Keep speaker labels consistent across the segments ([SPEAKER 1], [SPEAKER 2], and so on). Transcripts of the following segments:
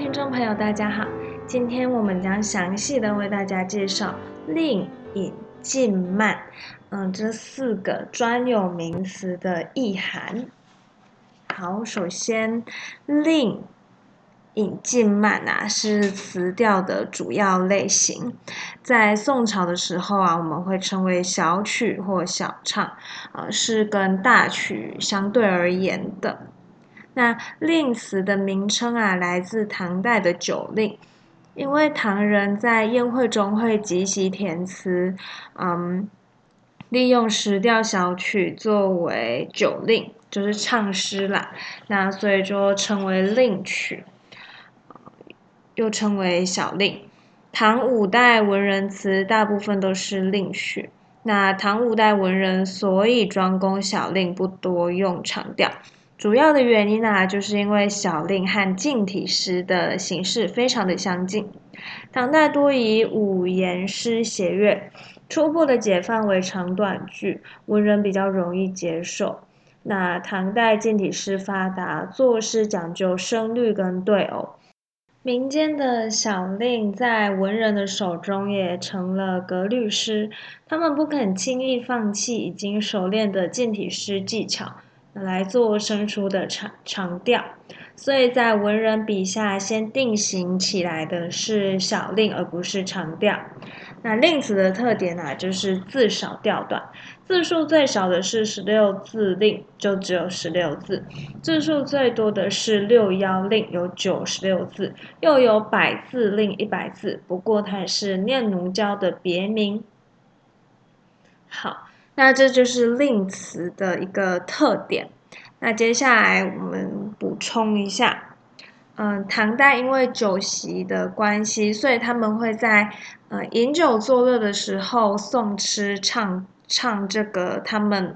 [SPEAKER 1] 听众朋友，大家好。今天我们将详细的为大家介绍令、引、禁、慢，嗯，这四个专有名词的意涵。好，首先令、引、进、慢啊，是词调的主要类型。在宋朝的时候啊，我们会称为小曲或小唱，呃，是跟大曲相对而言的。那令词的名称啊，来自唐代的酒令，因为唐人在宴会中会即席填词，嗯，利用石调小曲作为酒令，就是唱诗啦。那所以就称为令曲，又称为小令。唐五代文人词大部分都是令曲，那唐五代文人所以专攻小令，不多用长调。主要的原因呢，就是因为小令和近体诗的形式非常的相近。唐代多以五言诗写乐，初步的解放为长短句，文人比较容易接受。那唐代近体诗发达，作诗讲究声律跟对偶，民间的小令在文人的手中也成了格律诗，他们不肯轻易放弃已经熟练的近体诗技巧。来做生出的长长调，所以在文人笔下先定型起来的是小令，而不是长调。那令词的特点呢，就是字少调短，字数最少的是十六字令，就只有十六字；字数最多的是六幺令，有九十六字，又有百字令一百字。不过它也是念奴娇的别名。好。那这就是令词的一个特点。那接下来我们补充一下，嗯，唐代因为酒席的关系，所以他们会在呃饮酒作乐的时候诵诗唱唱这个他们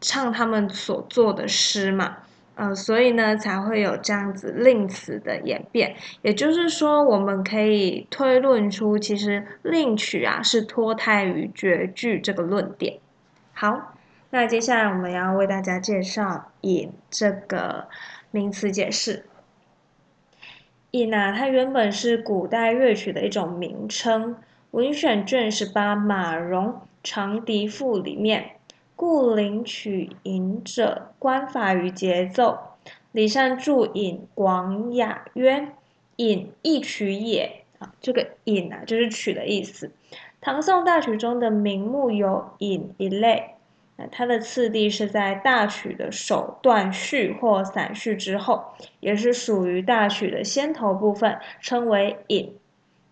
[SPEAKER 1] 唱他们所做的诗嘛，呃，所以呢才会有这样子令词的演变。也就是说，我们可以推论出，其实令曲啊是脱胎于绝句这个论点。好，那接下来我们要为大家介绍“引”这个名词解释。引啊，它原本是古代乐曲的一种名称，《文选卷十八·马融长笛赋》里面，故领曲引者，观法于节奏。李善注引广雅曰：“引，一曲也。”啊，这个“引”啊，就是曲的意思。唐宋大曲中的名目有引一类，那它的次第是在大曲的首段序或散序之后，也是属于大曲的先头部分，称为引。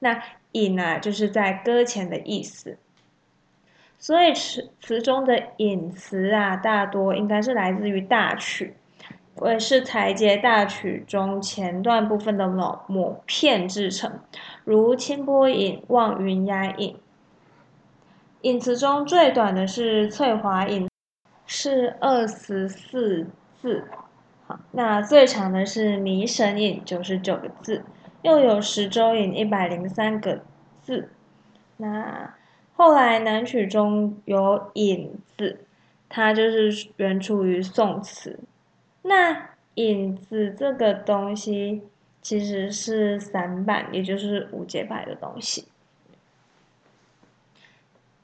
[SPEAKER 1] 那引啊，就是在歌前的意思。所以词词中的引词啊，大多应该是来自于大曲，或是台阶大曲中前段部分的某某片制成，如清波影、望云崖影，影词中最短的是翠华影，是二十四字。好，那最长的是迷神影，九十九个字，又有十洲影一百零三个字。那后来南曲中有影字，它就是源出于宋词。那影子这个东西其实是散板，也就是五节拍的东西。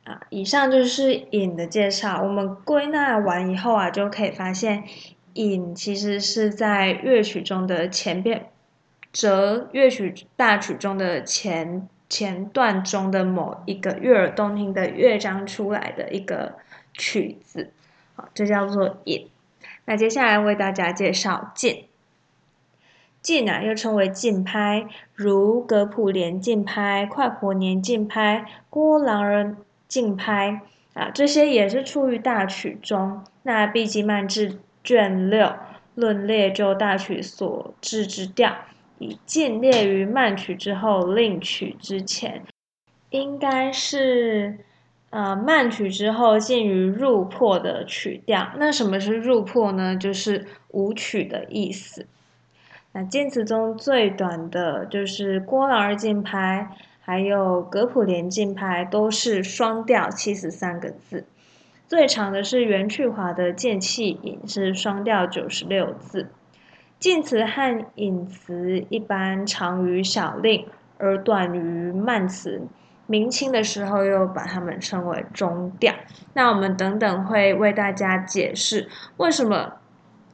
[SPEAKER 1] 啊，以上就是引的介绍。我们归纳完以后啊，就可以发现，引其实是在乐曲中的前边，则乐曲大曲中的前前段中的某一个悦耳动听的乐章出来的一个曲子。好，这叫做引。那接下来为大家介绍进。进啊，又称为进拍，如格普连进拍、快活年进拍、郭郎儿。竞拍啊，这些也是出于大曲中。那毕竟慢至卷六论列就大曲所制之调，以进列于慢曲之后，另曲之前，应该是呃慢曲之后进于入破的曲调。那什么是入破呢？就是舞曲的意思。那晋词中最短的就是郭老二竞拍。还有格普连竞拍都是双调七十三个字，最长的是袁去华的剑气引是双调九十六字。近词和引词一般长于小令，而短于慢词。明清的时候又把它们称为中调。那我们等等会为大家解释为什么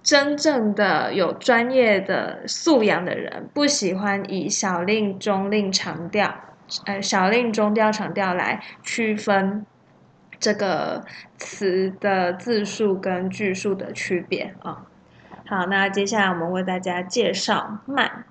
[SPEAKER 1] 真正的有专业的素养的人不喜欢以小令、中令、长调，呃，小令、中调、长调来区分这个词的字数跟句数的区别啊。好，那接下来我们为大家介绍慢。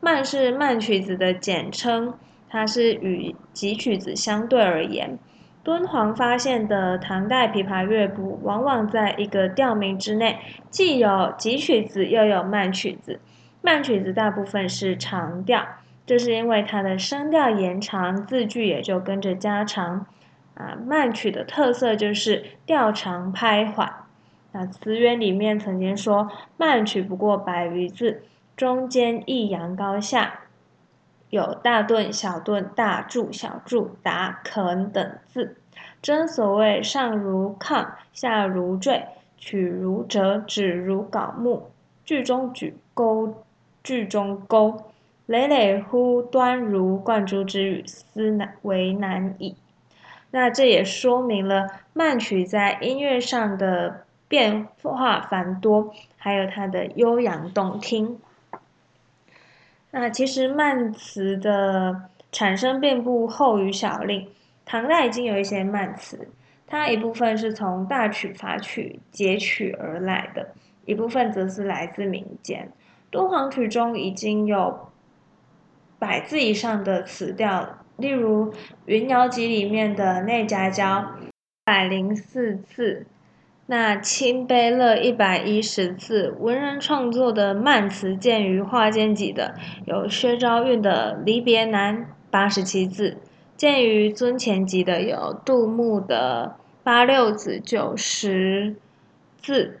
[SPEAKER 1] 慢是慢曲子的简称，它是与急曲子相对而言。敦煌发现的唐代琵琶乐谱，往往在一个调名之内，既有急曲子，又有慢曲子。慢曲子大部分是长调，这是因为它的声调延长，字句也就跟着加长。啊，慢曲的特色就是调长拍缓。那词源里面曾经说，慢曲不过百余字，中间抑扬高下，有大顿、小顿、大注、小注、达、肯等字。真所谓上如抗，下如坠，曲如折，指如槁木。句中举，钩句中钩，累累乎端如贯珠之语，思难为难矣。那这也说明了慢曲在音乐上的。变化繁多，还有它的悠扬动听。那其实慢词的产生并不后于小令，唐代已经有一些慢词，它一部分是从大曲、法曲截取而来的，一部分则是来自民间。敦煌曲中已经有百字以上的词调，例如《云瑶集》里面的内夹交百零四字。那清悲乐一百一十字，文人创作的慢词见于画间集的有薛昭韵的《离别难》八十七字，见于尊前集的有杜牧的八六子九十字，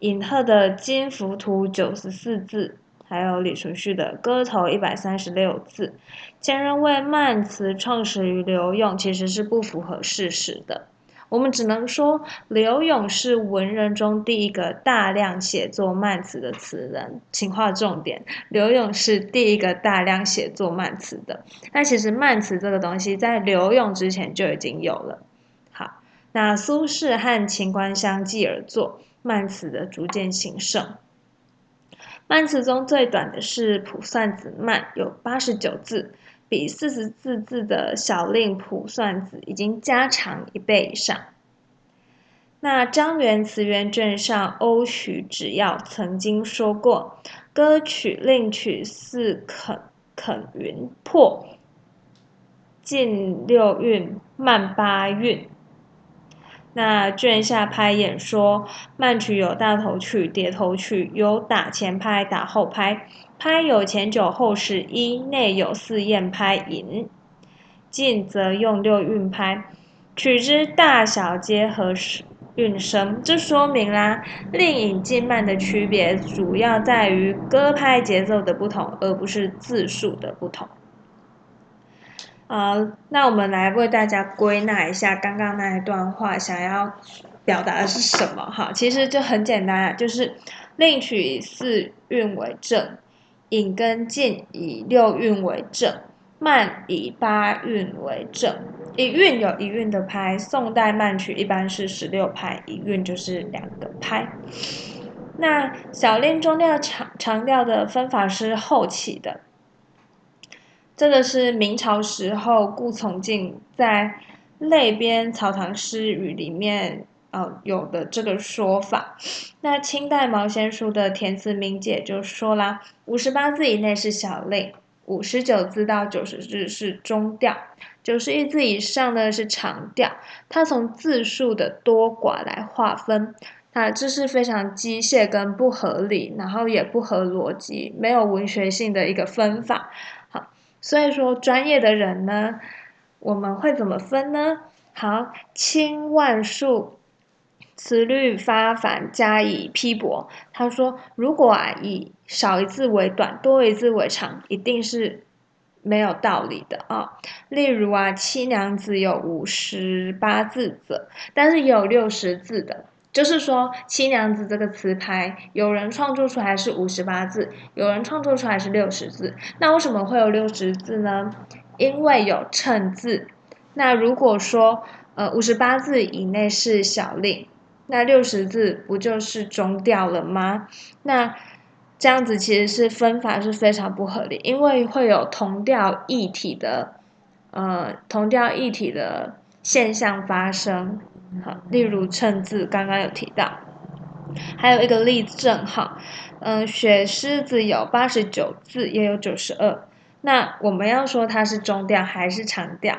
[SPEAKER 1] 尹贺的《金浮图》九十四字，还有李存勖的《歌头》一百三十六字。前人为慢词创始于刘永，其实是不符合事实的。我们只能说，刘永是文人中第一个大量写作慢词的词人。请划重点，刘永是第一个大量写作慢词的。那其实慢词这个东西，在刘永之前就已经有了。好，那苏轼和秦观相继而作，慢词的逐渐兴盛。慢词中最短的是《卜算子慢》，有八十九字。比四十四字的小令谱算子已经加长一倍以上。那张元词源卷上欧许只要曾经说过：“歌曲令曲似肯肯云破，近六韵慢八韵。”那卷下拍演说，慢曲有大头曲、叠头曲，有打前拍、打后拍。拍有前九后十一，内有四雁拍引，进则用六韵拍，取之大小皆合韵声。这说明啦，令引进慢的区别主要在于歌拍节奏的不同，而不是字数的不同。啊，那我们来为大家归纳一下刚刚那一段话想要表达的是什么？哈，其实就很简单啊，就是令取四韵为正，引跟进以六韵为正，慢以八韵为正。一韵有一韵的拍，宋代慢曲一般是十六拍，一韵就是两个拍。那小令中调长长调的分法是后起的。这个是明朝时候顾从敬在《类编草堂诗语》里面呃有的这个说法。那清代毛先书的填词明解就说啦，五十八字以内是小令，五十九字到九十字是中调，九十一字以上呢是长调。它从字数的多寡来划分，那这是非常机械跟不合理，然后也不合逻辑，没有文学性的一个分法。好所以说，专业的人呢，我们会怎么分呢？好，轻万数，词律发繁，加以批驳。他说，如果啊以少一字为短，多一字为长，一定是没有道理的啊。例如啊，《七娘子》有五十八字的，但是也有六十字的。就是说，七娘子这个词牌，有人创作出来是五十八字，有人创作出来是六十字。那为什么会有六十字呢？因为有称字。那如果说，呃，五十八字以内是小令，那六十字不就是中调了吗？那这样子其实是分法是非常不合理，因为会有同调异体的，呃，同调异体的现象发生。好，例如称字，刚刚有提到，还有一个例证哈，嗯，雪狮子有八十九字，也有九十二，那我们要说它是中调还是长调？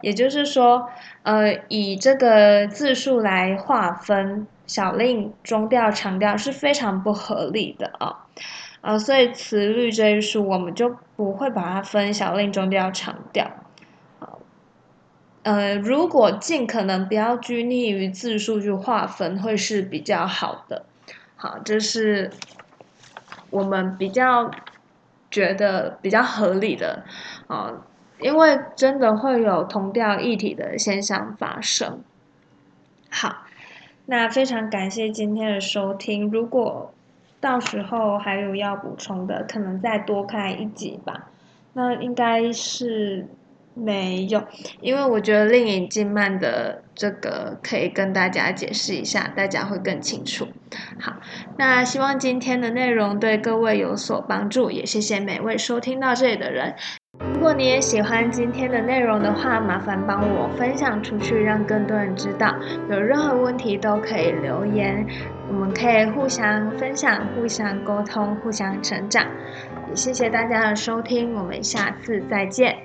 [SPEAKER 1] 也就是说，呃，以这个字数来划分小令、中调、长调是非常不合理的啊，呃，所以词律这一书我们就不会把它分小令、中调、长调。好呃，如果尽可能不要拘泥于字数去划分，会是比较好的。好，这是我们比较觉得比较合理的啊，因为真的会有同调异体的现象发生。好，那非常感谢今天的收听。如果到时候还有要补充的，可能再多开一集吧。那应该是。没有，因为我觉得令尹静慢的这个可以跟大家解释一下，大家会更清楚。好，那希望今天的内容对各位有所帮助，也谢谢每位收听到这里的人。如果你也喜欢今天的内容的话，麻烦帮我分享出去，让更多人知道。有任何问题都可以留言，我们可以互相分享、互相沟通、互相成长。也谢谢大家的收听，我们下次再见。